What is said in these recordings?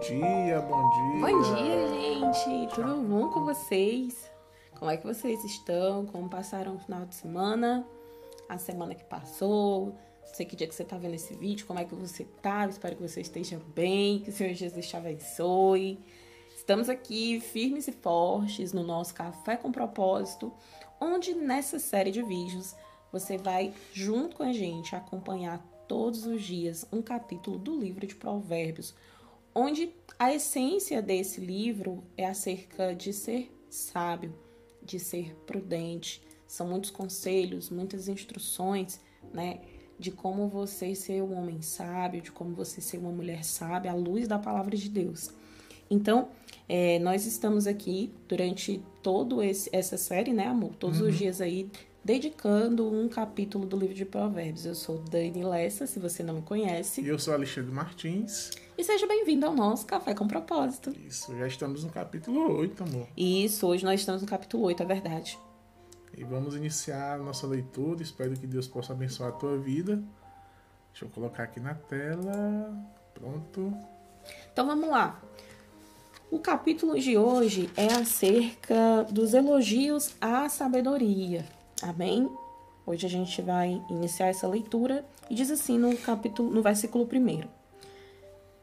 dia, bom dia. Bom dia, gente. Tudo bom com vocês? Como é que vocês estão? Como passaram o final de semana? A semana que passou? Não sei que dia que você tá vendo esse vídeo, como é que você tá? Espero que você esteja bem, que o Senhor Jesus te abençoe. Estamos aqui firmes e fortes no nosso Café com Propósito, onde nessa série de vídeos você vai, junto com a gente, acompanhar todos os dias um capítulo do livro de Provérbios, onde a essência desse livro é acerca de ser sábio, de ser prudente. São muitos conselhos, muitas instruções, né? De como você ser um homem sábio, de como você ser uma mulher sábia, à luz da palavra de Deus. Então, é, nós estamos aqui durante todo esse, essa série, né, amor? Todos uhum. os dias aí, dedicando um capítulo do livro de Provérbios. Eu sou Dani Lessa, se você não me conhece. E eu sou Alexandre Martins. E seja bem-vindo ao nosso Café com Propósito. Isso, já estamos no capítulo 8, amor. Isso, hoje nós estamos no capítulo 8, é verdade. E vamos iniciar a nossa leitura. Espero que Deus possa abençoar a tua vida. Deixa eu colocar aqui na tela. Pronto. Então vamos lá. O capítulo de hoje é acerca dos elogios à sabedoria. Amém? Hoje a gente vai iniciar essa leitura e diz assim no capítulo, no versículo 1.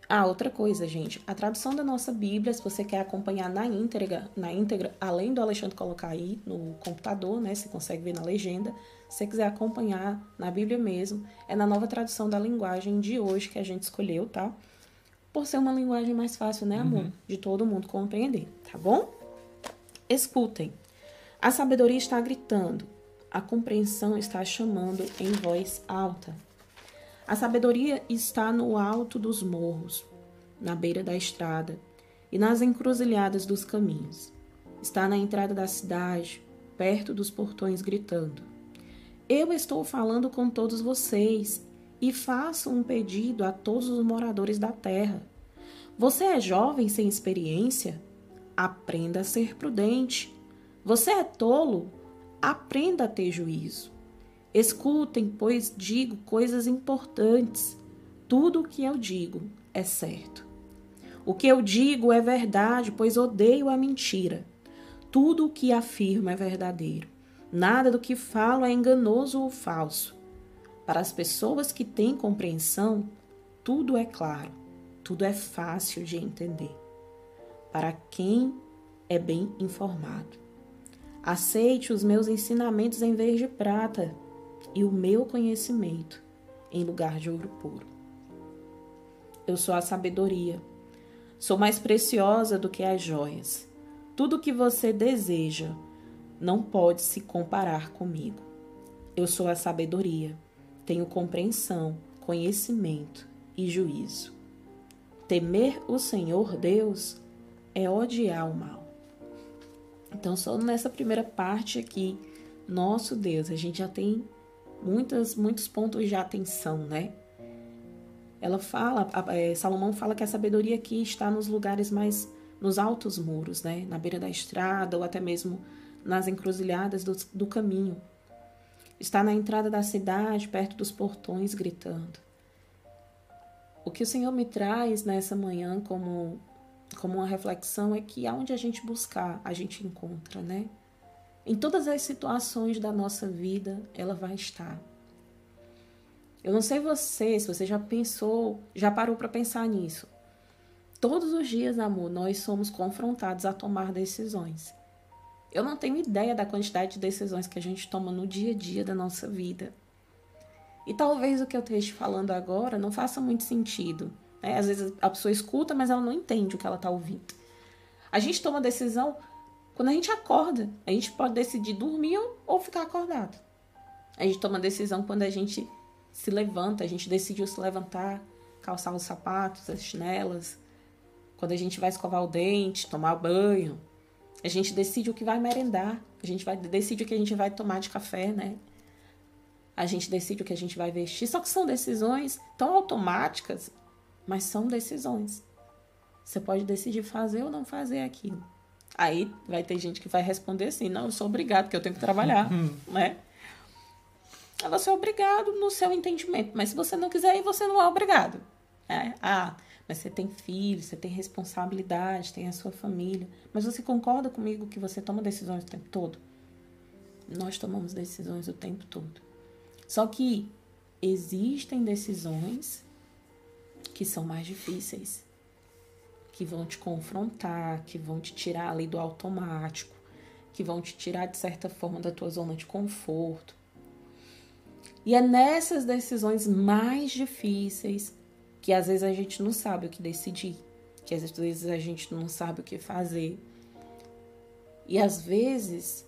Ah, outra coisa, gente. A tradução da nossa Bíblia, se você quer acompanhar na íntegra, na íntegra, além do Alexandre colocar aí no computador, né? Você consegue ver na legenda. Se você quiser acompanhar na Bíblia mesmo, é na nova tradução da linguagem de hoje que a gente escolheu, tá? por ser uma linguagem mais fácil, né, amor? Uhum. De todo mundo compreender, tá bom? Escutem. A sabedoria está gritando, a compreensão está chamando em voz alta. A sabedoria está no alto dos morros, na beira da estrada e nas encruzilhadas dos caminhos. Está na entrada da cidade, perto dos portões, gritando: Eu estou falando com todos vocês e faço um pedido a todos os moradores da terra. Você é jovem sem experiência? Aprenda a ser prudente. Você é tolo? Aprenda a ter juízo. Escutem, pois digo coisas importantes. Tudo o que eu digo é certo. O que eu digo é verdade, pois odeio a mentira. Tudo o que afirmo é verdadeiro. Nada do que falo é enganoso ou falso. Para as pessoas que têm compreensão, tudo é claro, tudo é fácil de entender. Para quem é bem informado. Aceite os meus ensinamentos em vez de prata e o meu conhecimento em lugar de ouro puro. Eu sou a sabedoria. Sou mais preciosa do que as joias. Tudo que você deseja não pode se comparar comigo. Eu sou a sabedoria tenho compreensão, conhecimento e juízo. Temer o Senhor Deus é odiar o mal. Então, só nessa primeira parte aqui, nosso Deus, a gente já tem muitas, muitos pontos de atenção, né? Ela fala, é, Salomão fala que a sabedoria aqui está nos lugares mais, nos altos muros, né? Na beira da estrada ou até mesmo nas encruzilhadas do, do caminho. Está na entrada da cidade, perto dos portões, gritando. O que o Senhor me traz nessa manhã como, como uma reflexão é que aonde a gente buscar, a gente encontra, né? Em todas as situações da nossa vida, ela vai estar. Eu não sei você, se você já pensou, já parou para pensar nisso. Todos os dias, amor, nós somos confrontados a tomar decisões. Eu não tenho ideia da quantidade de decisões que a gente toma no dia a dia da nossa vida. E talvez o que eu esteja falando agora não faça muito sentido. Né? Às vezes a pessoa escuta, mas ela não entende o que ela está ouvindo. A gente toma decisão quando a gente acorda. A gente pode decidir dormir ou ficar acordado. A gente toma decisão quando a gente se levanta, a gente decidiu se levantar, calçar os sapatos, as chinelas, quando a gente vai escovar o dente, tomar banho, a gente decide o que vai merendar, a gente vai decide o que a gente vai tomar de café, né? A gente decide o que a gente vai vestir. Só que são decisões tão automáticas, mas são decisões. Você pode decidir fazer ou não fazer aquilo. Aí vai ter gente que vai responder assim: não, eu sou obrigado, porque eu tenho que trabalhar, né? Você é obrigado no seu entendimento, mas se você não quiser ir, você não é obrigado. É? Ah, mas você tem filhos, você tem responsabilidade, tem a sua família. Mas você concorda comigo que você toma decisões o tempo todo? Nós tomamos decisões o tempo todo. Só que existem decisões que são mais difíceis, que vão te confrontar, que vão te tirar ali do automático, que vão te tirar de certa forma da tua zona de conforto. E é nessas decisões mais difíceis que às vezes a gente não sabe o que decidir, que às vezes a gente não sabe o que fazer. E às vezes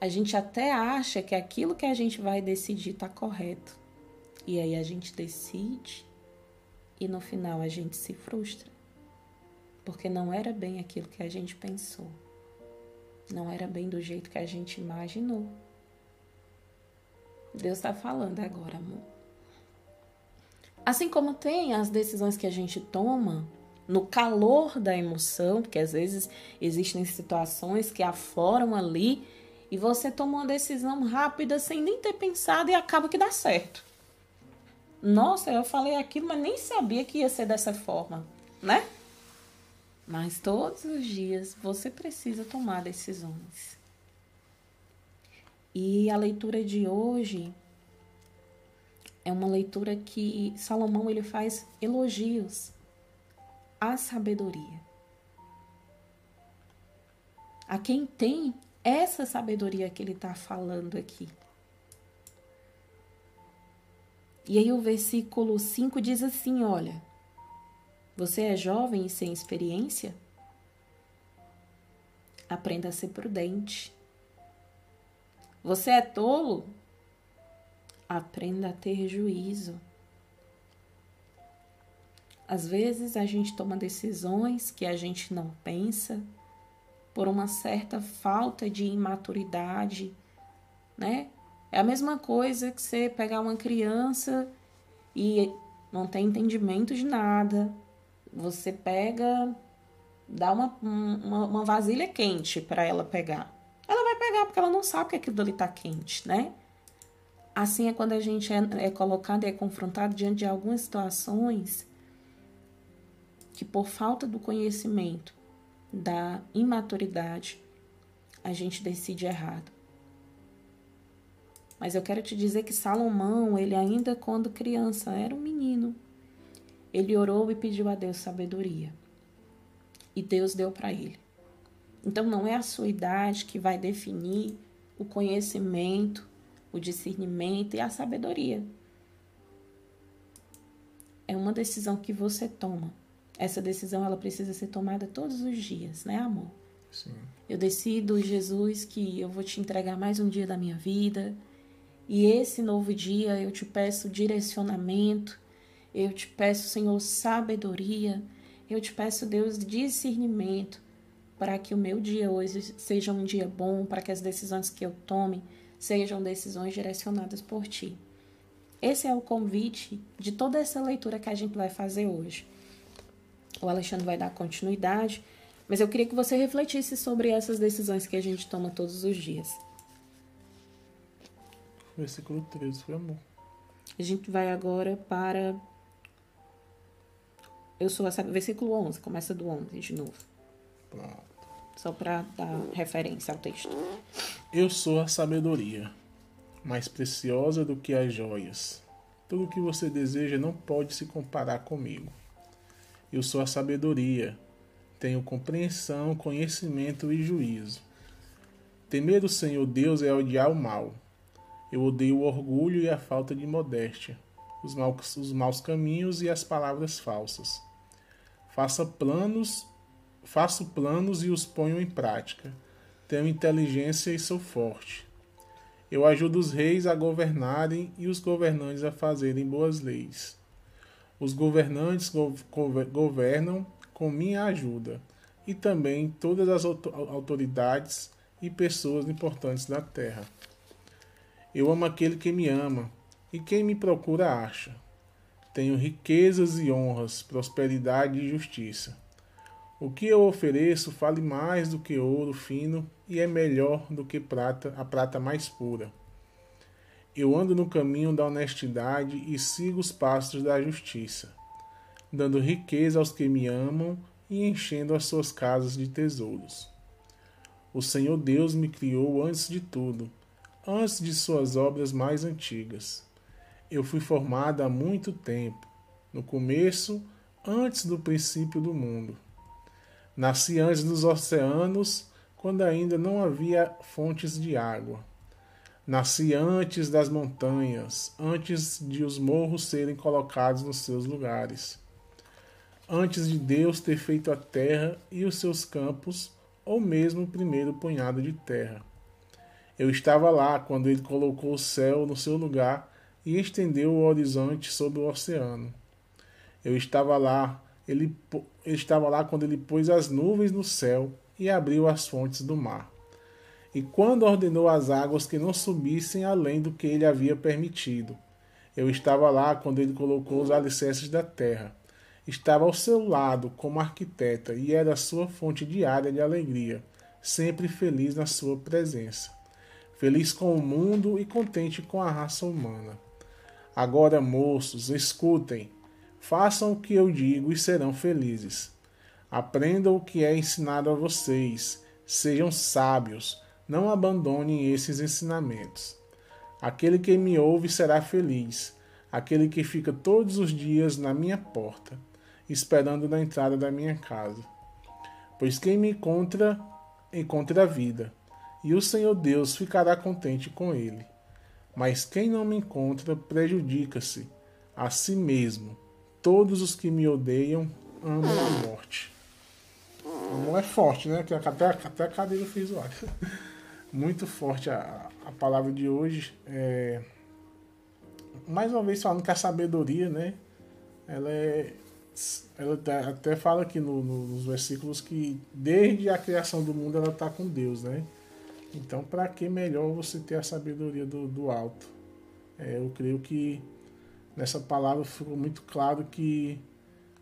a gente até acha que aquilo que a gente vai decidir está correto. E aí a gente decide e no final a gente se frustra. Porque não era bem aquilo que a gente pensou. Não era bem do jeito que a gente imaginou. Deus está falando agora, amor. Assim como tem as decisões que a gente toma no calor da emoção, porque às vezes existem situações que afloram ali e você toma uma decisão rápida sem nem ter pensado e acaba que dá certo. Nossa, eu falei aquilo, mas nem sabia que ia ser dessa forma, né? Mas todos os dias você precisa tomar decisões. E a leitura de hoje é uma leitura que Salomão ele faz elogios à sabedoria. A quem tem essa sabedoria que ele está falando aqui. E aí o versículo 5 diz assim: olha, você é jovem e sem experiência? Aprenda a ser prudente. Você é tolo? Aprenda a ter juízo. Às vezes a gente toma decisões que a gente não pensa por uma certa falta de imaturidade, né? É a mesma coisa que você pegar uma criança e não tem entendimento de nada. Você pega, dá uma, uma, uma vasilha quente para ela pegar. Ela vai pegar porque ela não sabe que aquilo ali está quente, né? Assim é quando a gente é, é colocado e é confrontado diante de algumas situações que, por falta do conhecimento, da imaturidade, a gente decide errado. Mas eu quero te dizer que Salomão, ele ainda quando criança era um menino, ele orou e pediu a Deus sabedoria. E Deus deu para ele. Então não é a sua idade que vai definir o conhecimento o discernimento e a sabedoria. É uma decisão que você toma. Essa decisão ela precisa ser tomada todos os dias, né, amor? Sim. Eu decido, Jesus, que eu vou te entregar mais um dia da minha vida. E esse novo dia eu te peço direcionamento, eu te peço, Senhor, sabedoria, eu te peço, Deus, discernimento, para que o meu dia hoje seja um dia bom, para que as decisões que eu tome sejam decisões direcionadas por ti. Esse é o convite de toda essa leitura que a gente vai fazer hoje. O Alexandre vai dar continuidade, mas eu queria que você refletisse sobre essas decisões que a gente toma todos os dias. Versículo 13, foi amor. A gente vai agora para. Eu sou essa. Versículo 11, começa do 11 de novo. Pronto. Só para dar referência ao texto. Eu sou a sabedoria, mais preciosa do que as joias. Tudo o que você deseja não pode se comparar comigo. Eu sou a sabedoria, tenho compreensão, conhecimento e juízo. Temer o Senhor Deus é odiar o mal. Eu odeio o orgulho e a falta de modéstia, os maus, os maus caminhos e as palavras falsas. Faça planos, faço planos e os ponho em prática tenho inteligência e sou forte. Eu ajudo os reis a governarem e os governantes a fazerem boas leis. Os governantes governam com minha ajuda, e também todas as autoridades e pessoas importantes da terra. Eu amo aquele que me ama, e quem me procura acha. Tenho riquezas e honras, prosperidade e justiça. O que eu ofereço vale mais do que ouro fino e é melhor do que prata, a prata mais pura. Eu ando no caminho da honestidade e sigo os passos da justiça. dando riqueza aos que me amam e enchendo as suas casas de tesouros. O Senhor Deus me criou antes de tudo, antes de suas obras mais antigas. Eu fui formada há muito tempo, no começo, antes do princípio do mundo. Nasci antes dos oceanos, quando ainda não havia fontes de água. Nasci antes das montanhas, antes de os morros serem colocados nos seus lugares. Antes de Deus ter feito a terra e os seus campos, ou mesmo o primeiro punhado de terra. Eu estava lá quando ele colocou o céu no seu lugar e estendeu o horizonte sobre o oceano. Eu estava lá, ele, ele estava lá quando ele pôs as nuvens no céu e abriu as fontes do mar e quando ordenou às águas que não subissem além do que ele havia permitido. Eu estava lá quando ele colocou os alicerces da terra. Estava ao seu lado como arquiteta e era a sua fonte diária de alegria, sempre feliz na sua presença. Feliz com o mundo e contente com a raça humana. Agora, moços, escutem, façam o que eu digo e serão felizes. Aprendam o que é ensinado a vocês, sejam sábios não abandone esses ensinamentos. Aquele que me ouve será feliz, aquele que fica todos os dias na minha porta, esperando na entrada da minha casa. Pois quem me encontra, encontra a vida, e o Senhor Deus ficará contente com ele. Mas quem não me encontra prejudica-se a si mesmo. Todos os que me odeiam amam a morte. Amor é forte, né? Até, até a cadeira fez olha muito forte a, a palavra de hoje. É, mais uma vez falando que a sabedoria, né? Ela é. Ela até fala aqui no, no, nos versículos que desde a criação do mundo ela está com Deus, né? Então, para que melhor você ter a sabedoria do, do alto? É, eu creio que nessa palavra ficou muito claro que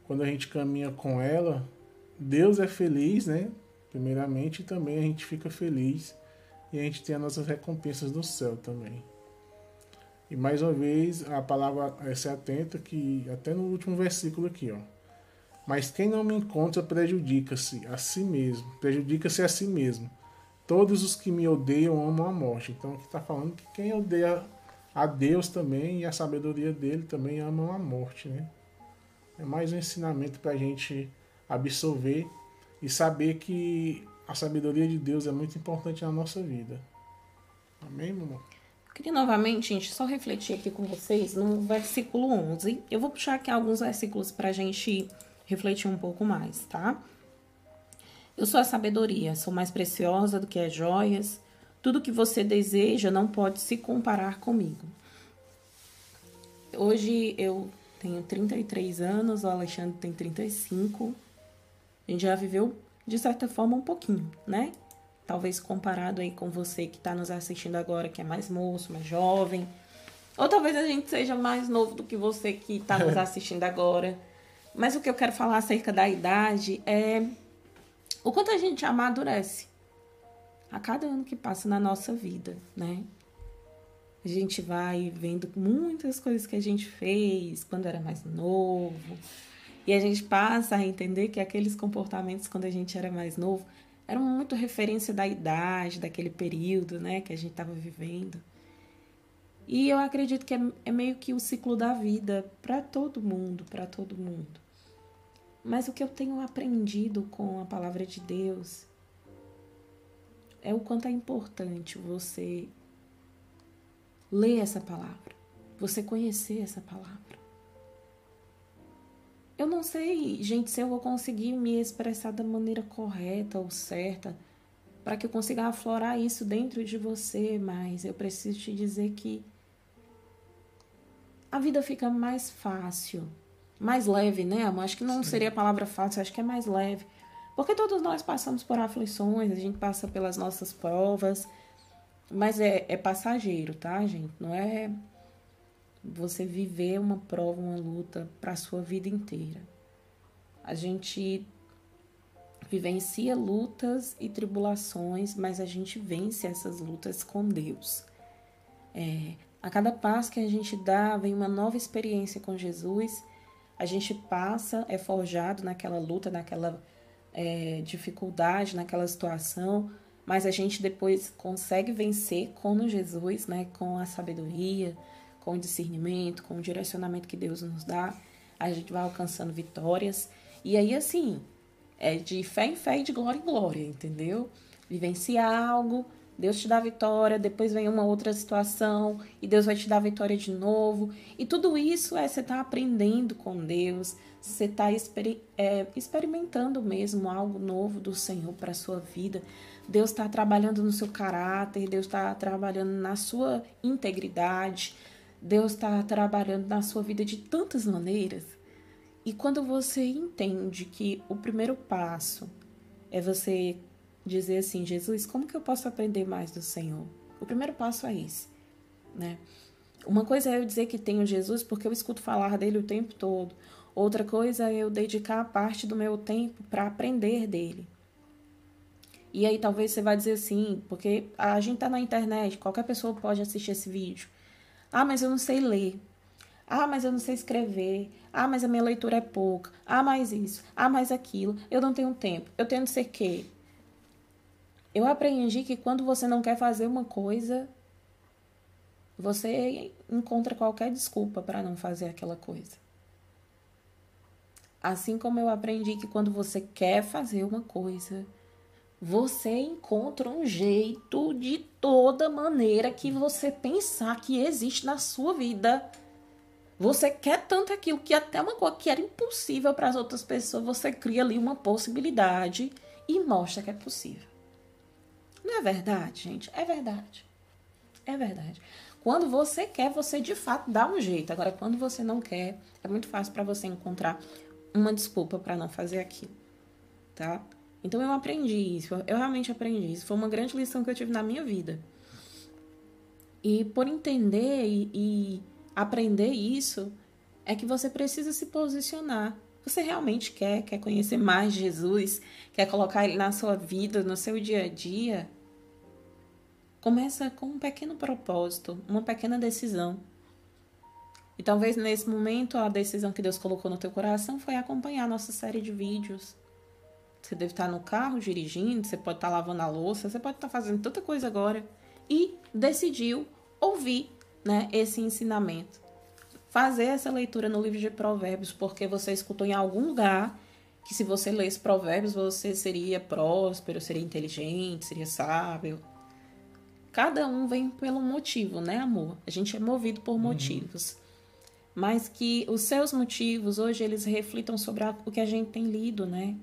quando a gente caminha com ela, Deus é feliz, né? Primeiramente, e também a gente fica feliz e a gente tem as nossas recompensas no céu também. E mais uma vez, a palavra é se atenta que até no último versículo aqui, ó. Mas quem não me encontra prejudica-se a si mesmo, prejudica-se a si mesmo. Todos os que me odeiam amam a morte. Então aqui está falando que quem odeia a Deus também e a sabedoria dele também amam a morte, né? É mais um ensinamento para a gente absorver e saber que a sabedoria de Deus é muito importante na nossa vida. Amém, irmão? Eu queria novamente, gente, só refletir aqui com vocês no versículo 11. Eu vou puxar aqui alguns versículos para a gente refletir um pouco mais, tá? Eu sou a sabedoria, sou mais preciosa do que as joias. Tudo que você deseja não pode se comparar comigo. Hoje eu tenho 33 anos, o Alexandre tem 35. A gente já viveu de certa forma, um pouquinho, né? Talvez comparado aí com você que está nos assistindo agora, que é mais moço, mais jovem. Ou talvez a gente seja mais novo do que você que está nos assistindo agora. Mas o que eu quero falar acerca da idade é o quanto a gente amadurece a cada ano que passa na nossa vida, né? A gente vai vendo muitas coisas que a gente fez quando era mais novo, e a gente passa a entender que aqueles comportamentos, quando a gente era mais novo, eram muito referência da idade, daquele período né, que a gente estava vivendo. E eu acredito que é, é meio que o ciclo da vida para todo mundo, para todo mundo. Mas o que eu tenho aprendido com a palavra de Deus é o quanto é importante você ler essa palavra, você conhecer essa palavra. Eu não sei, gente, se eu vou conseguir me expressar da maneira correta ou certa para que eu consiga aflorar isso dentro de você, mas eu preciso te dizer que a vida fica mais fácil, mais leve, né, amor? Acho que não Sim. seria a palavra fácil, acho que é mais leve. Porque todos nós passamos por aflições, a gente passa pelas nossas provas, mas é, é passageiro, tá, gente? Não é você viver uma prova, uma luta para a sua vida inteira. A gente vivencia lutas e tribulações, mas a gente vence essas lutas com Deus. É, a cada passo que a gente dá, vem uma nova experiência com Jesus, a gente passa, é forjado naquela luta, naquela é, dificuldade, naquela situação, mas a gente depois consegue vencer com Jesus, né? Com a sabedoria, com o discernimento, com o direcionamento que Deus nos dá, a gente vai alcançando vitórias. E aí, assim, é de fé em fé e de glória em glória, entendeu? Vivenciar algo, Deus te dá vitória, depois vem uma outra situação e Deus vai te dar vitória de novo. E tudo isso é você estar tá aprendendo com Deus, você está exper é, experimentando mesmo algo novo do Senhor para a sua vida. Deus está trabalhando no seu caráter, Deus está trabalhando na sua integridade, Deus está trabalhando na sua vida de tantas maneiras. E quando você entende que o primeiro passo é você dizer assim, Jesus, como que eu posso aprender mais do Senhor? O primeiro passo é esse, né? Uma coisa é eu dizer que tenho Jesus porque eu escuto falar dele o tempo todo. Outra coisa é eu dedicar parte do meu tempo para aprender dele. E aí talvez você vai dizer assim, porque a gente tá na internet, qualquer pessoa pode assistir esse vídeo. Ah, mas eu não sei ler. Ah, mas eu não sei escrever. Ah, mas a minha leitura é pouca. Ah, mais isso. Ah, mais aquilo. Eu não tenho tempo. Eu tenho não sei o quê. Eu aprendi que quando você não quer fazer uma coisa, você encontra qualquer desculpa para não fazer aquela coisa. Assim como eu aprendi que quando você quer fazer uma coisa, você encontra um jeito de toda maneira que você pensar que existe na sua vida. Você quer tanto aquilo que até uma coisa que era impossível para as outras pessoas, você cria ali uma possibilidade e mostra que é possível. Não é verdade, gente? É verdade. É verdade. Quando você quer, você de fato dá um jeito. Agora, quando você não quer, é muito fácil para você encontrar uma desculpa para não fazer aquilo, tá? Então eu aprendi isso, eu realmente aprendi isso. Foi uma grande lição que eu tive na minha vida. E por entender e, e aprender isso, é que você precisa se posicionar. Você realmente quer, quer conhecer mais Jesus, quer colocar ele na sua vida, no seu dia a dia? Começa com um pequeno propósito, uma pequena decisão. E talvez nesse momento a decisão que Deus colocou no teu coração foi acompanhar a nossa série de vídeos. Você deve estar no carro dirigindo, você pode estar lavando a louça, você pode estar fazendo tanta coisa agora e decidiu ouvir, né, esse ensinamento. Fazer essa leitura no livro de Provérbios, porque você escutou em algum lugar que se você lesse Provérbios, você seria próspero, seria inteligente, seria sábio. Cada um vem pelo motivo, né, amor? A gente é movido por uhum. motivos. Mas que os seus motivos hoje eles reflitam sobre o que a gente tem lido, né?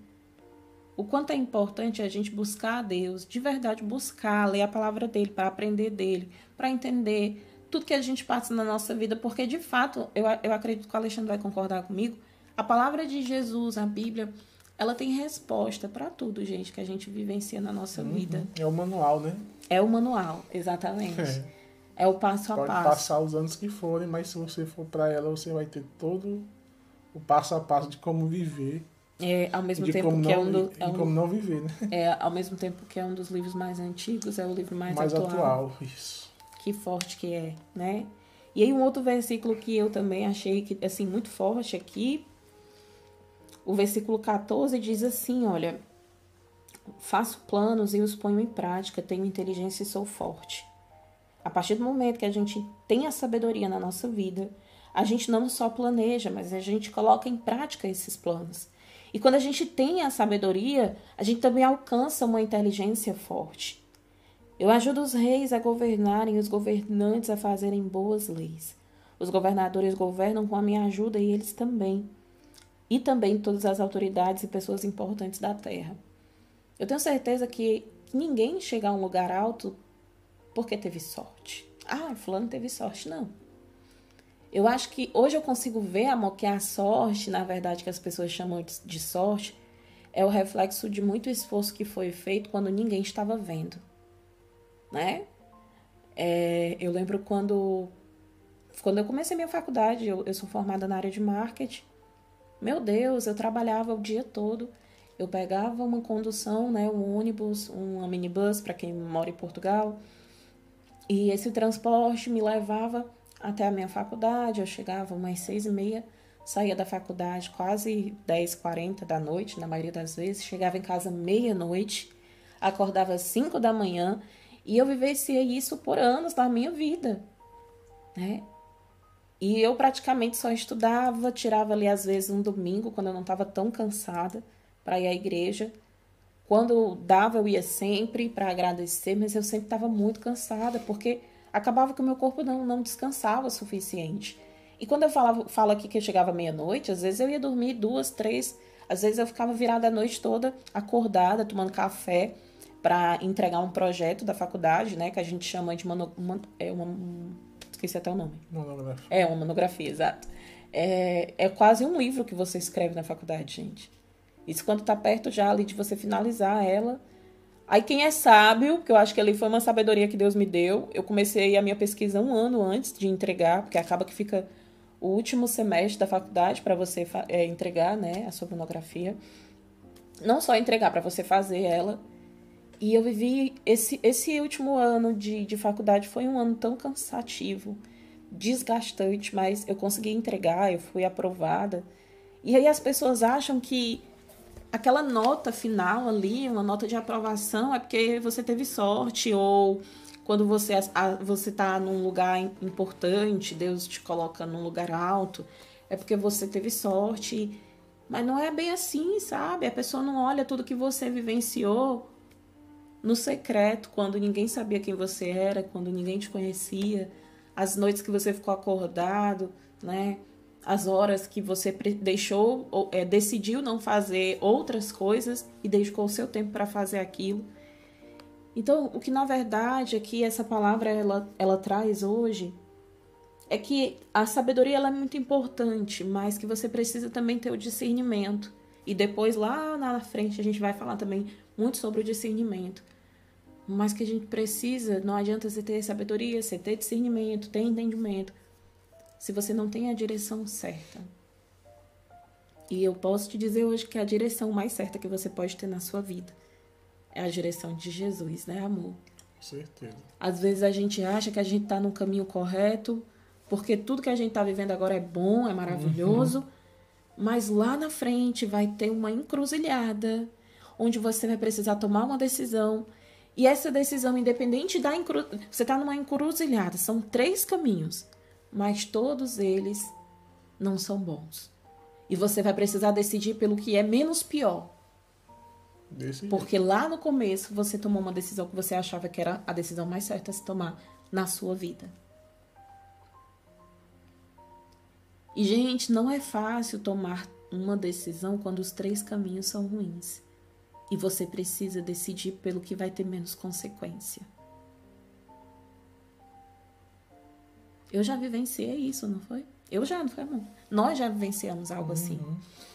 O quanto é importante a gente buscar a Deus, de verdade buscar, ler a palavra dele, para aprender dele, para entender tudo que a gente passa na nossa vida, porque de fato, eu, eu acredito que o Alexandre vai concordar comigo, a palavra de Jesus, a Bíblia, ela tem resposta para tudo, gente, que a gente vivencia na nossa uhum. vida. É o manual, né? É o manual, exatamente. É, é o passo a Pode passo. Pode passar os anos que forem, mas se você for para ela, você vai ter todo o passo a passo de como viver. É, ao mesmo tempo que é não, é um do, é um, como não viver, né? É, ao mesmo tempo que é um dos livros mais antigos, é o livro mais, mais atual. atual. Isso. Que forte que é, né? E aí um outro versículo que eu também achei que assim muito forte aqui, o versículo 14 diz assim, olha: Faço planos e os ponho em prática, tenho inteligência e sou forte. A partir do momento que a gente tem a sabedoria na nossa vida, a gente não só planeja, mas a gente coloca em prática esses planos. E quando a gente tem a sabedoria, a gente também alcança uma inteligência forte. Eu ajudo os reis a governarem, os governantes a fazerem boas leis. Os governadores governam com a minha ajuda e eles também. E também todas as autoridades e pessoas importantes da terra. Eu tenho certeza que ninguém chega a um lugar alto porque teve sorte. Ah, fulano teve sorte. Não. Eu acho que hoje eu consigo ver, amor, que a sorte, na verdade, que as pessoas chamam de sorte, é o reflexo de muito esforço que foi feito quando ninguém estava vendo. Né? É, eu lembro quando, quando eu comecei minha faculdade, eu, eu sou formada na área de marketing. Meu Deus, eu trabalhava o dia todo eu pegava uma condução, né, um ônibus, uma minibus para quem mora em Portugal, e esse transporte me levava até a minha faculdade. Eu chegava umas seis e meia saía da faculdade quase 10, 40 da noite, na maioria das vezes, chegava em casa meia-noite, acordava 5 da manhã e eu vivenciei isso por anos da minha vida, né? E eu praticamente só estudava, tirava ali às vezes um domingo, quando eu não estava tão cansada, para ir à igreja. Quando dava, eu ia sempre para agradecer, mas eu sempre estava muito cansada, porque acabava que o meu corpo não, não descansava o suficiente. E quando eu falava, falo aqui que eu chegava meia-noite, às vezes eu ia dormir duas, três, às vezes eu ficava virada a noite toda, acordada, tomando café para entregar um projeto da faculdade, né, que a gente chama de é uma esqueci até o nome. Monografia. É, uma monografia, exato. É, é quase um livro que você escreve na faculdade, gente. Isso quando tá perto já ali de você finalizar ela. Aí quem é sábio, que eu acho que ali foi uma sabedoria que Deus me deu, eu comecei a minha pesquisa um ano antes de entregar, porque acaba que fica o último semestre da faculdade para você é, entregar, né, a sua monografia. Não só entregar, para você fazer ela. E eu vivi esse, esse último ano de, de faculdade foi um ano tão cansativo, desgastante, mas eu consegui entregar, eu fui aprovada. E aí as pessoas acham que aquela nota final ali, uma nota de aprovação, é porque você teve sorte ou quando você você está num lugar importante, Deus te coloca num lugar alto, é porque você teve sorte. Mas não é bem assim, sabe? A pessoa não olha tudo que você vivenciou no secreto, quando ninguém sabia quem você era, quando ninguém te conhecia, as noites que você ficou acordado, né? As horas que você deixou, é, decidiu não fazer outras coisas e dedicou o seu tempo para fazer aquilo. Então, o que na verdade aqui essa palavra ela, ela traz hoje é que a sabedoria ela é muito importante, mas que você precisa também ter o discernimento. E depois lá na frente a gente vai falar também muito sobre o discernimento mas que a gente precisa, não adianta você ter sabedoria, você ter discernimento, ter entendimento, se você não tem a direção certa. E eu posso te dizer hoje que a direção mais certa que você pode ter na sua vida é a direção de Jesus, né, amor? Com certeza. Às vezes a gente acha que a gente está no caminho correto, porque tudo que a gente está vivendo agora é bom, é maravilhoso, uhum. Mas lá na frente vai ter uma encruzilhada onde você vai precisar tomar uma decisão e essa decisão, independente da encru... você está numa encruzilhada, são três caminhos, mas todos eles não são bons. E você vai precisar decidir pelo que é menos pior. Porque lá no começo você tomou uma decisão que você achava que era a decisão mais certa a se tomar na sua vida. E, gente, não é fácil tomar uma decisão quando os três caminhos são ruins e você precisa decidir pelo que vai ter menos consequência. Eu já vivenciei isso, não foi? Eu já, não foi, amor? Nós já vivenciamos algo assim. uhum. assim.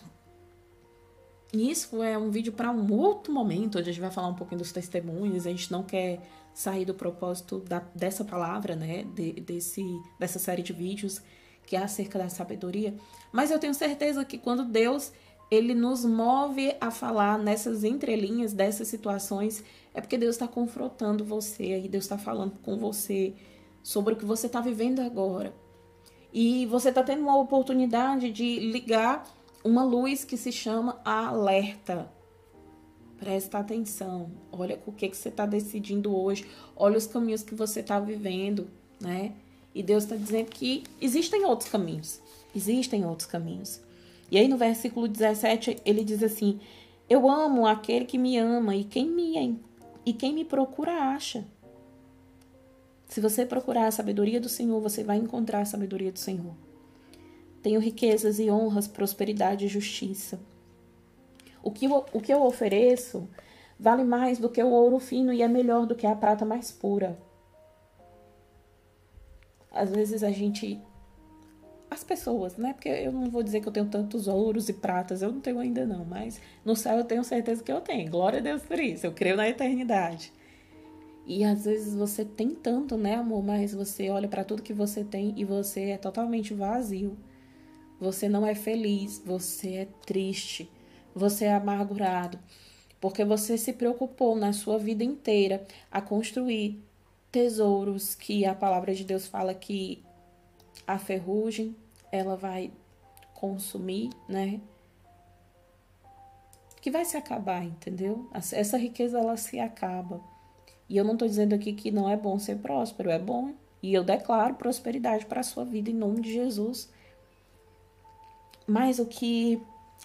E isso é um vídeo para um outro momento, onde a gente vai falar um pouquinho dos testemunhos. A gente não quer sair do propósito da, dessa palavra, né? De, desse, dessa série de vídeos que é acerca da sabedoria. Mas eu tenho certeza que quando Deus ele nos move a falar nessas entrelinhas dessas situações, é porque Deus está confrontando você e Deus está falando com você sobre o que você está vivendo agora. E você está tendo uma oportunidade de ligar uma luz que se chama alerta. Presta atenção. Olha o que, que você está decidindo hoje. Olha os caminhos que você está vivendo, né? E Deus está dizendo que existem outros caminhos. Existem outros caminhos. E aí no versículo 17 ele diz assim: Eu amo aquele que me ama e quem me e quem me procura acha. Se você procurar a sabedoria do Senhor, você vai encontrar a sabedoria do Senhor. Tenho riquezas e honras, prosperidade e justiça. O que, eu, o que eu ofereço vale mais do que o ouro fino e é melhor do que a prata mais pura. Às vezes a gente as pessoas, né? Porque eu não vou dizer que eu tenho tantos ouros e pratas, eu não tenho ainda não, mas no céu eu tenho certeza que eu tenho. Glória a Deus por isso, eu creio na eternidade. E às vezes você tem tanto, né, amor, mas você olha para tudo que você tem e você é totalmente vazio. Você não é feliz, você é triste, você é amargurado, porque você se preocupou na sua vida inteira a construir tesouros que a palavra de Deus fala que a ferrugem ela vai consumir, né? Que vai se acabar, entendeu? Essa riqueza ela se acaba. E eu não estou dizendo aqui que não é bom ser próspero, é bom. E eu declaro prosperidade para a sua vida em nome de Jesus. Mas o que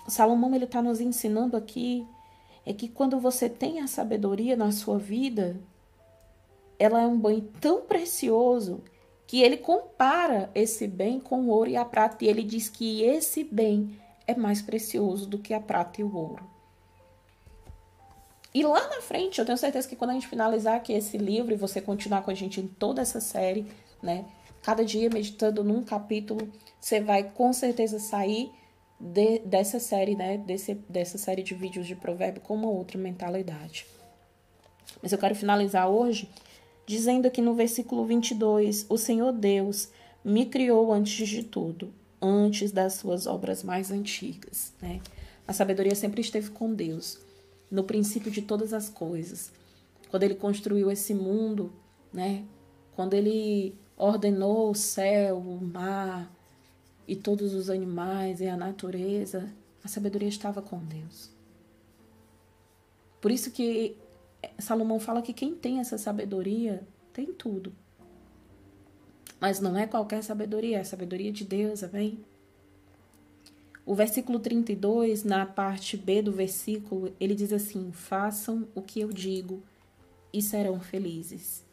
Salomão ele está nos ensinando aqui é que quando você tem a sabedoria na sua vida, ela é um bem tão precioso que ele compara esse bem com o ouro e a prata e ele diz que esse bem é mais precioso do que a prata e o ouro. E lá na frente, eu tenho certeza que quando a gente finalizar aqui esse livro e você continuar com a gente em toda essa série, né? Cada dia meditando num capítulo, você vai com certeza sair de, dessa série, né? Desse, dessa série de vídeos de provérbio com uma outra mentalidade. Mas eu quero finalizar hoje dizendo aqui no versículo 22: O Senhor Deus me criou antes de tudo, antes das suas obras mais antigas. Né? A sabedoria sempre esteve com Deus, no princípio de todas as coisas. Quando ele construiu esse mundo, né? quando ele ordenou o céu, o mar e todos os animais e a natureza, a sabedoria estava com Deus. Por isso que Salomão fala que quem tem essa sabedoria tem tudo. Mas não é qualquer sabedoria, é sabedoria de Deus, amém? O versículo 32, na parte B do versículo, ele diz assim: Façam o que eu digo e serão felizes.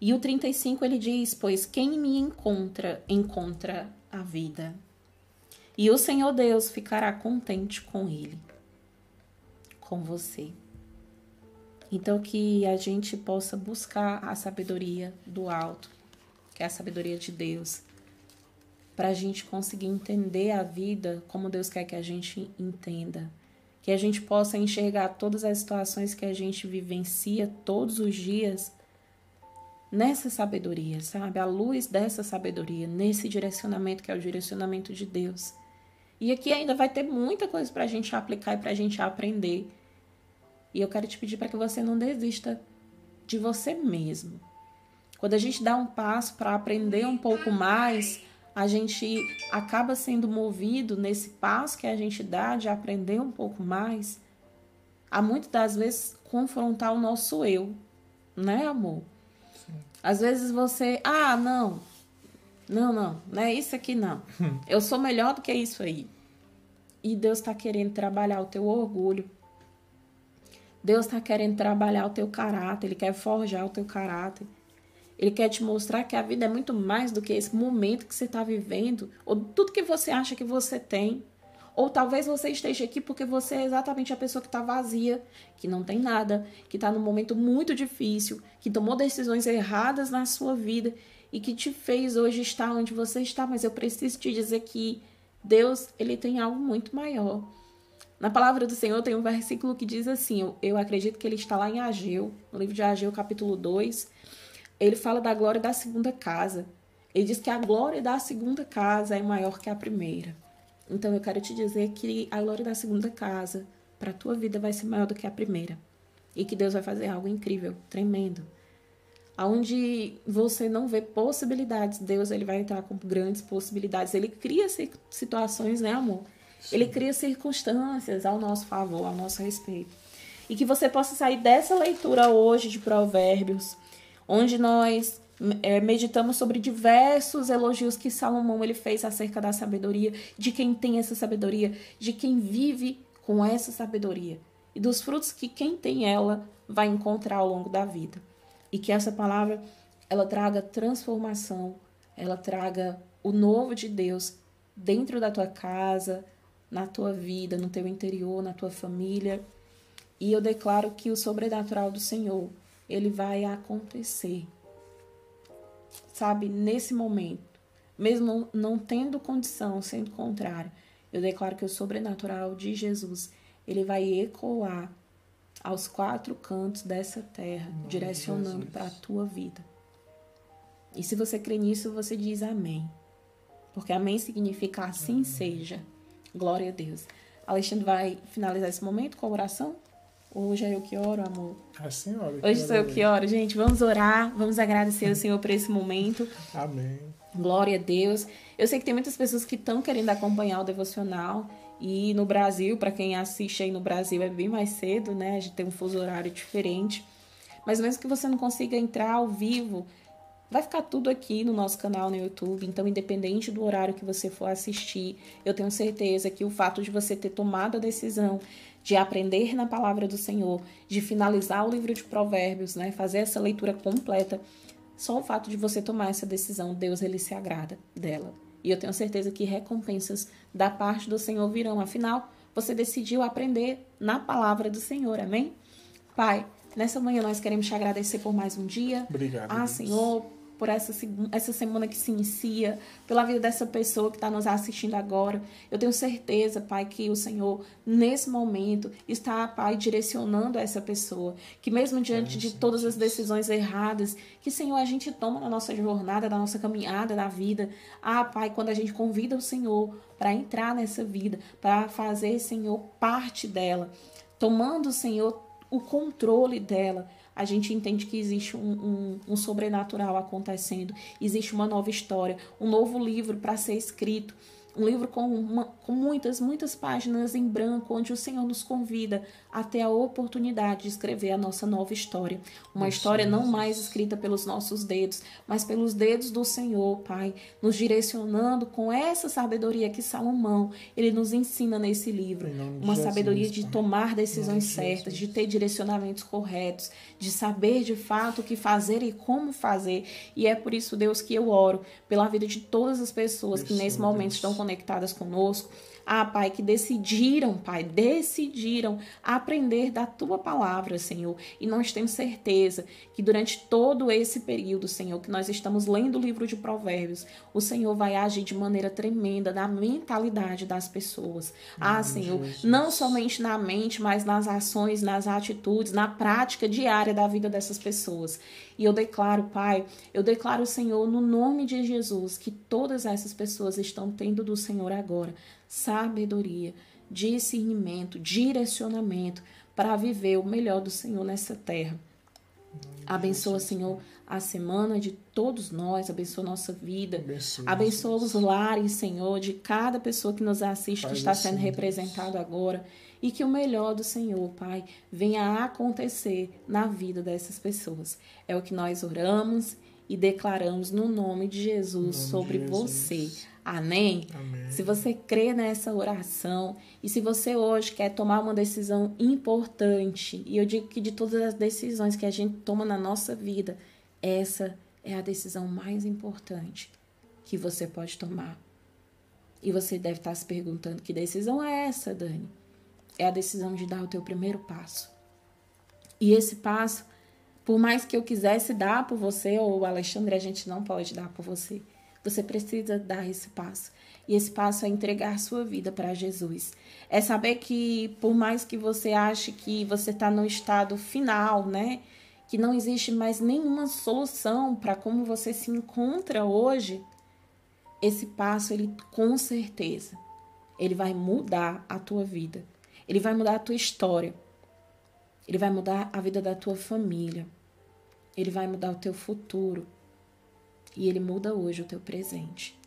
E o 35 ele diz: Pois quem me encontra, encontra a vida. E o Senhor Deus ficará contente com ele, com você. Então, que a gente possa buscar a sabedoria do alto, que é a sabedoria de Deus, para a gente conseguir entender a vida como Deus quer que a gente entenda. Que a gente possa enxergar todas as situações que a gente vivencia todos os dias nessa sabedoria, sabe? A luz dessa sabedoria, nesse direcionamento que é o direcionamento de Deus. E aqui ainda vai ter muita coisa para a gente aplicar e para a gente aprender. E eu quero te pedir para que você não desista de você mesmo. Quando a gente dá um passo para aprender um pouco mais, a gente acaba sendo movido nesse passo que a gente dá de aprender um pouco mais, a muitas das vezes confrontar o nosso eu, né, amor? Sim. Às vezes você, ah, não, não, não, não é isso aqui não. Eu sou melhor do que isso aí. E Deus está querendo trabalhar o teu orgulho, Deus está querendo trabalhar o teu caráter, Ele quer forjar o teu caráter. Ele quer te mostrar que a vida é muito mais do que esse momento que você está vivendo, ou tudo que você acha que você tem. Ou talvez você esteja aqui porque você é exatamente a pessoa que está vazia, que não tem nada, que está num momento muito difícil, que tomou decisões erradas na sua vida e que te fez hoje estar onde você está. Mas eu preciso te dizer que Deus ele tem algo muito maior. Na palavra do Senhor tem um versículo que diz assim, eu, eu acredito que ele está lá em Ageu, no livro de Ageu, capítulo 2. Ele fala da glória da segunda casa. Ele diz que a glória da segunda casa é maior que a primeira. Então eu quero te dizer que a glória da segunda casa para a tua vida vai ser maior do que a primeira. E que Deus vai fazer algo incrível, tremendo. Aonde você não vê possibilidades, Deus ele vai entrar com grandes possibilidades. Ele cria situações, né, amor? Ele cria circunstâncias ao nosso favor, ao nosso respeito. E que você possa sair dessa leitura hoje de Provérbios, onde nós é, meditamos sobre diversos elogios que Salomão ele fez acerca da sabedoria, de quem tem essa sabedoria, de quem vive com essa sabedoria e dos frutos que quem tem ela vai encontrar ao longo da vida. E que essa palavra ela traga transformação, ela traga o novo de Deus dentro da tua casa, na tua vida, no teu interior, na tua família. E eu declaro que o sobrenatural do Senhor, ele vai acontecer. Sabe, nesse momento, mesmo não tendo condição, sendo contrário, eu declaro que o sobrenatural de Jesus, ele vai ecoar aos quatro cantos dessa terra, direcionando para a tua vida. E se você crê nisso, você diz amém. Porque amém significa assim amém. seja. Glória a Deus. Alexandre vai finalizar esse momento com a oração? Hoje é eu que oro, amor. A senhora. Hoje sou eu que oro. Gente, vamos orar. Vamos agradecer ao Senhor por esse momento. Amém. Glória a Deus. Eu sei que tem muitas pessoas que estão querendo acompanhar o devocional. E no Brasil, para quem assiste aí no Brasil, é bem mais cedo, né? A gente tem um fuso horário diferente. Mas mesmo que você não consiga entrar ao vivo, vai ficar tudo aqui no nosso canal no YouTube. Então, independente do horário que você for assistir, eu tenho certeza que o fato de você ter tomado a decisão de aprender na palavra do Senhor, de finalizar o livro de Provérbios, né? Fazer essa leitura completa só o fato de você tomar essa decisão, Deus ele se agrada dela. E eu tenho certeza que recompensas da parte do Senhor virão. Afinal, você decidiu aprender na palavra do Senhor. Amém? Pai, nessa manhã nós queremos te agradecer por mais um dia. Obrigado. Ah, Senhor, por essa, essa semana que se inicia, pela vida dessa pessoa que está nos assistindo agora. Eu tenho certeza, Pai, que o Senhor, nesse momento, está, Pai, direcionando essa pessoa. Que mesmo diante de todas as decisões erradas, que, Senhor, a gente toma na nossa jornada, na nossa caminhada na vida. Ah, Pai, quando a gente convida o Senhor para entrar nessa vida, para fazer, Senhor, parte dela, tomando, Senhor, o controle dela. A gente entende que existe um, um, um sobrenatural acontecendo, existe uma nova história, um novo livro para ser escrito um livro com, uma, com muitas, muitas páginas em branco, onde o Senhor nos convida a ter a oportunidade de escrever a nossa nova história. Uma história não mais escrita pelos nossos dedos, mas pelos dedos do Senhor, Pai, nos direcionando com essa sabedoria que Salomão, ele nos ensina nesse livro. Uma Jesus, sabedoria de tomar decisões certas, de ter direcionamentos corretos, de saber de fato o que fazer e como fazer. E é por isso, Deus, que eu oro pela vida de todas as pessoas que nesse momento estão conectadas conosco. Ah, Pai, que decidiram, Pai, decidiram aprender da tua palavra, Senhor. E nós temos certeza que durante todo esse período, Senhor, que nós estamos lendo o livro de Provérbios, o Senhor vai agir de maneira tremenda na mentalidade das pessoas. Ah, Senhor, não somente na mente, mas nas ações, nas atitudes, na prática diária da vida dessas pessoas. E eu declaro, Pai, eu declaro, Senhor, no nome de Jesus, que todas essas pessoas estão tendo do Senhor agora sabedoria, discernimento, direcionamento para viver o melhor do Senhor nessa terra. Abençoa, Senhor, a semana de todos nós, abençoa nossa vida, abençoa, abençoa os lares, Senhor, de cada pessoa que nos assiste, Pai que está sendo representado agora, e que o melhor do Senhor, Pai, venha a acontecer na vida dessas pessoas. É o que nós oramos e declaramos no nome de Jesus nome sobre de Jesus. você. Amém? Amém? Se você crê nessa oração e se você hoje quer tomar uma decisão importante, e eu digo que de todas as decisões que a gente toma na nossa vida, essa é a decisão mais importante que você pode tomar. E você deve estar se perguntando: que decisão é essa, Dani? É a decisão de dar o teu primeiro passo. E esse passo, por mais que eu quisesse dar por você, ou Alexandre, a gente não pode dar por você. Você precisa dar esse passo. E esse passo é entregar sua vida para Jesus. É saber que, por mais que você ache que você está no estado final, né? Que não existe mais nenhuma solução para como você se encontra hoje, esse passo, ele com certeza, ele vai mudar a tua vida. Ele vai mudar a tua história. Ele vai mudar a vida da tua família. Ele vai mudar o teu futuro e ele muda hoje o teu presente.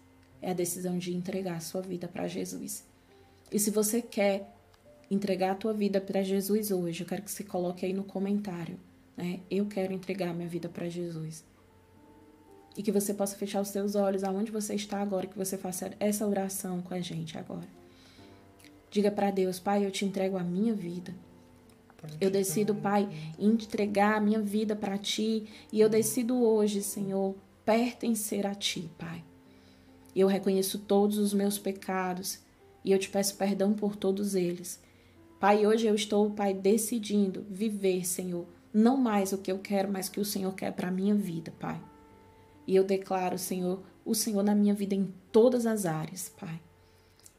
É a decisão de entregar a sua vida para Jesus. E se você quer entregar a tua vida para Jesus hoje, eu quero que você coloque aí no comentário, né? Eu quero entregar a minha vida para Jesus. E que você possa fechar os seus olhos aonde você está agora, que você faça essa oração com a gente agora. Diga para Deus, Pai, eu te entrego a minha vida. Eu decido, Pai, entregar a minha vida para ti. E eu decido hoje, Senhor, pertencer a ti, Pai. Eu reconheço todos os meus pecados e eu te peço perdão por todos eles. Pai, hoje eu estou, Pai, decidindo viver, Senhor, não mais o que eu quero, mas o que o Senhor quer para a minha vida, Pai. E eu declaro, Senhor, o Senhor na minha vida em todas as áreas, Pai.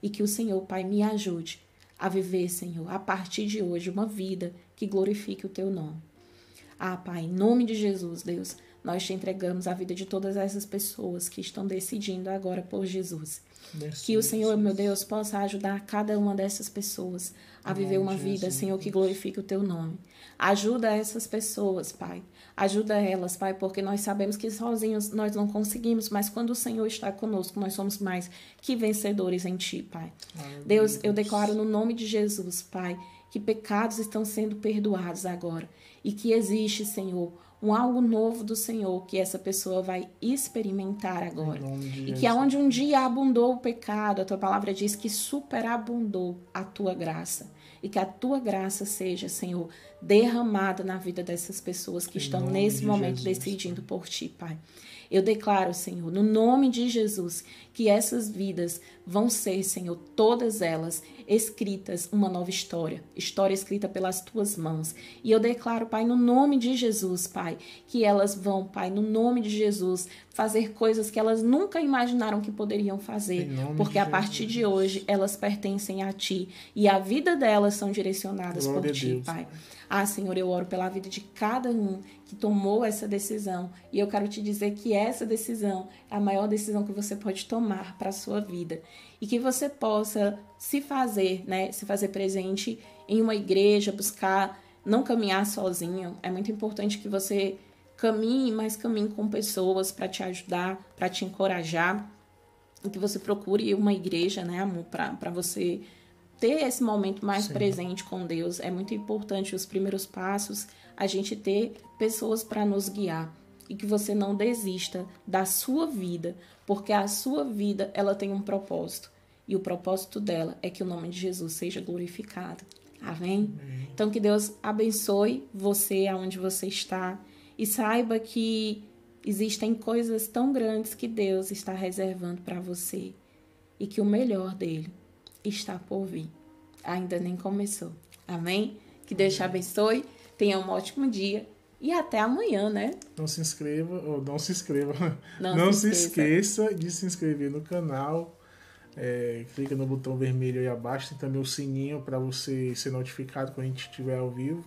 E que o Senhor, Pai, me ajude a viver, Senhor, a partir de hoje, uma vida que glorifique o teu nome. Ah, Pai, em nome de Jesus, Deus, Nós te entregamos a vida de todas essas pessoas que estão decidindo agora por Jesus. Que o Senhor, meu Deus, possa ajudar cada uma dessas pessoas a viver uma vida, Senhor, que glorifique o teu nome. Ajuda essas pessoas, Pai. Ajuda elas, Pai, porque nós sabemos que sozinhos nós não conseguimos, mas quando o Senhor está conosco, nós somos mais que vencedores em Ti, Pai. Deus, eu declaro no nome de Jesus, Pai, que pecados estão sendo perdoados agora e que existe, Senhor, um algo novo do Senhor que essa pessoa vai experimentar agora. E que aonde um dia abundou o pecado, a tua palavra diz que superabundou a tua graça. E que a tua graça seja, Senhor, derramada na vida dessas pessoas que em estão nesse momento Jesus. decidindo por ti, Pai. Eu declaro, Senhor, no nome de Jesus, que essas vidas vão ser, Senhor, todas elas escritas uma nova história, história escrita pelas tuas mãos. E eu declaro, Pai, no nome de Jesus, Pai, que elas vão, Pai, no nome de Jesus, fazer coisas que elas nunca imaginaram que poderiam fazer, porque a partir de hoje elas pertencem a ti e a vida delas são direcionadas Glória por ti, Deus, Pai. Ah, Senhor, eu oro pela vida de cada um que tomou essa decisão. E eu quero te dizer que essa decisão é a maior decisão que você pode tomar para a sua vida. E que você possa se fazer, né? Se fazer presente em uma igreja, buscar não caminhar sozinho. É muito importante que você caminhe, mas caminhe com pessoas para te ajudar, para te encorajar. E que você procure uma igreja, né, amor, para você ter esse momento mais Sim. presente com Deus. É muito importante os primeiros passos, a gente ter pessoas para nos guiar e que você não desista da sua vida, porque a sua vida ela tem um propósito e o propósito dela é que o nome de Jesus seja glorificado. Amém? Amém. Então que Deus abençoe você aonde você está e saiba que existem coisas tão grandes que Deus está reservando para você e que o melhor dele está por vir. Ainda nem começou. Amém? Que Deus te abençoe. Tenha um ótimo dia. E até amanhã, né? Não se inscreva, ou não se inscreva. Não, não se, se esqueça de se inscrever no canal. É, clica no botão vermelho aí abaixo. Tem também o sininho para você ser notificado quando a gente estiver ao vivo.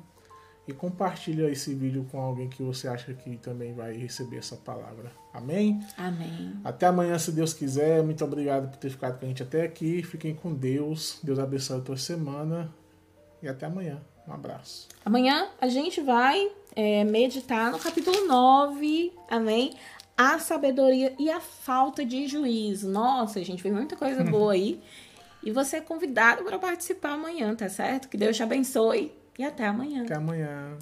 E compartilha esse vídeo com alguém que você acha que também vai receber essa palavra. Amém? Amém. Até amanhã, se Deus quiser. Muito obrigado por ter ficado com a gente até aqui. Fiquem com Deus. Deus abençoe a tua semana. E até amanhã. Um abraço. Amanhã a gente vai é, meditar no capítulo 9. Amém? A sabedoria e a falta de juízo. Nossa, a gente vê muita coisa boa aí. E você é convidado para participar amanhã, tá certo? Que Deus te abençoe. E até amanhã. Até amanhã.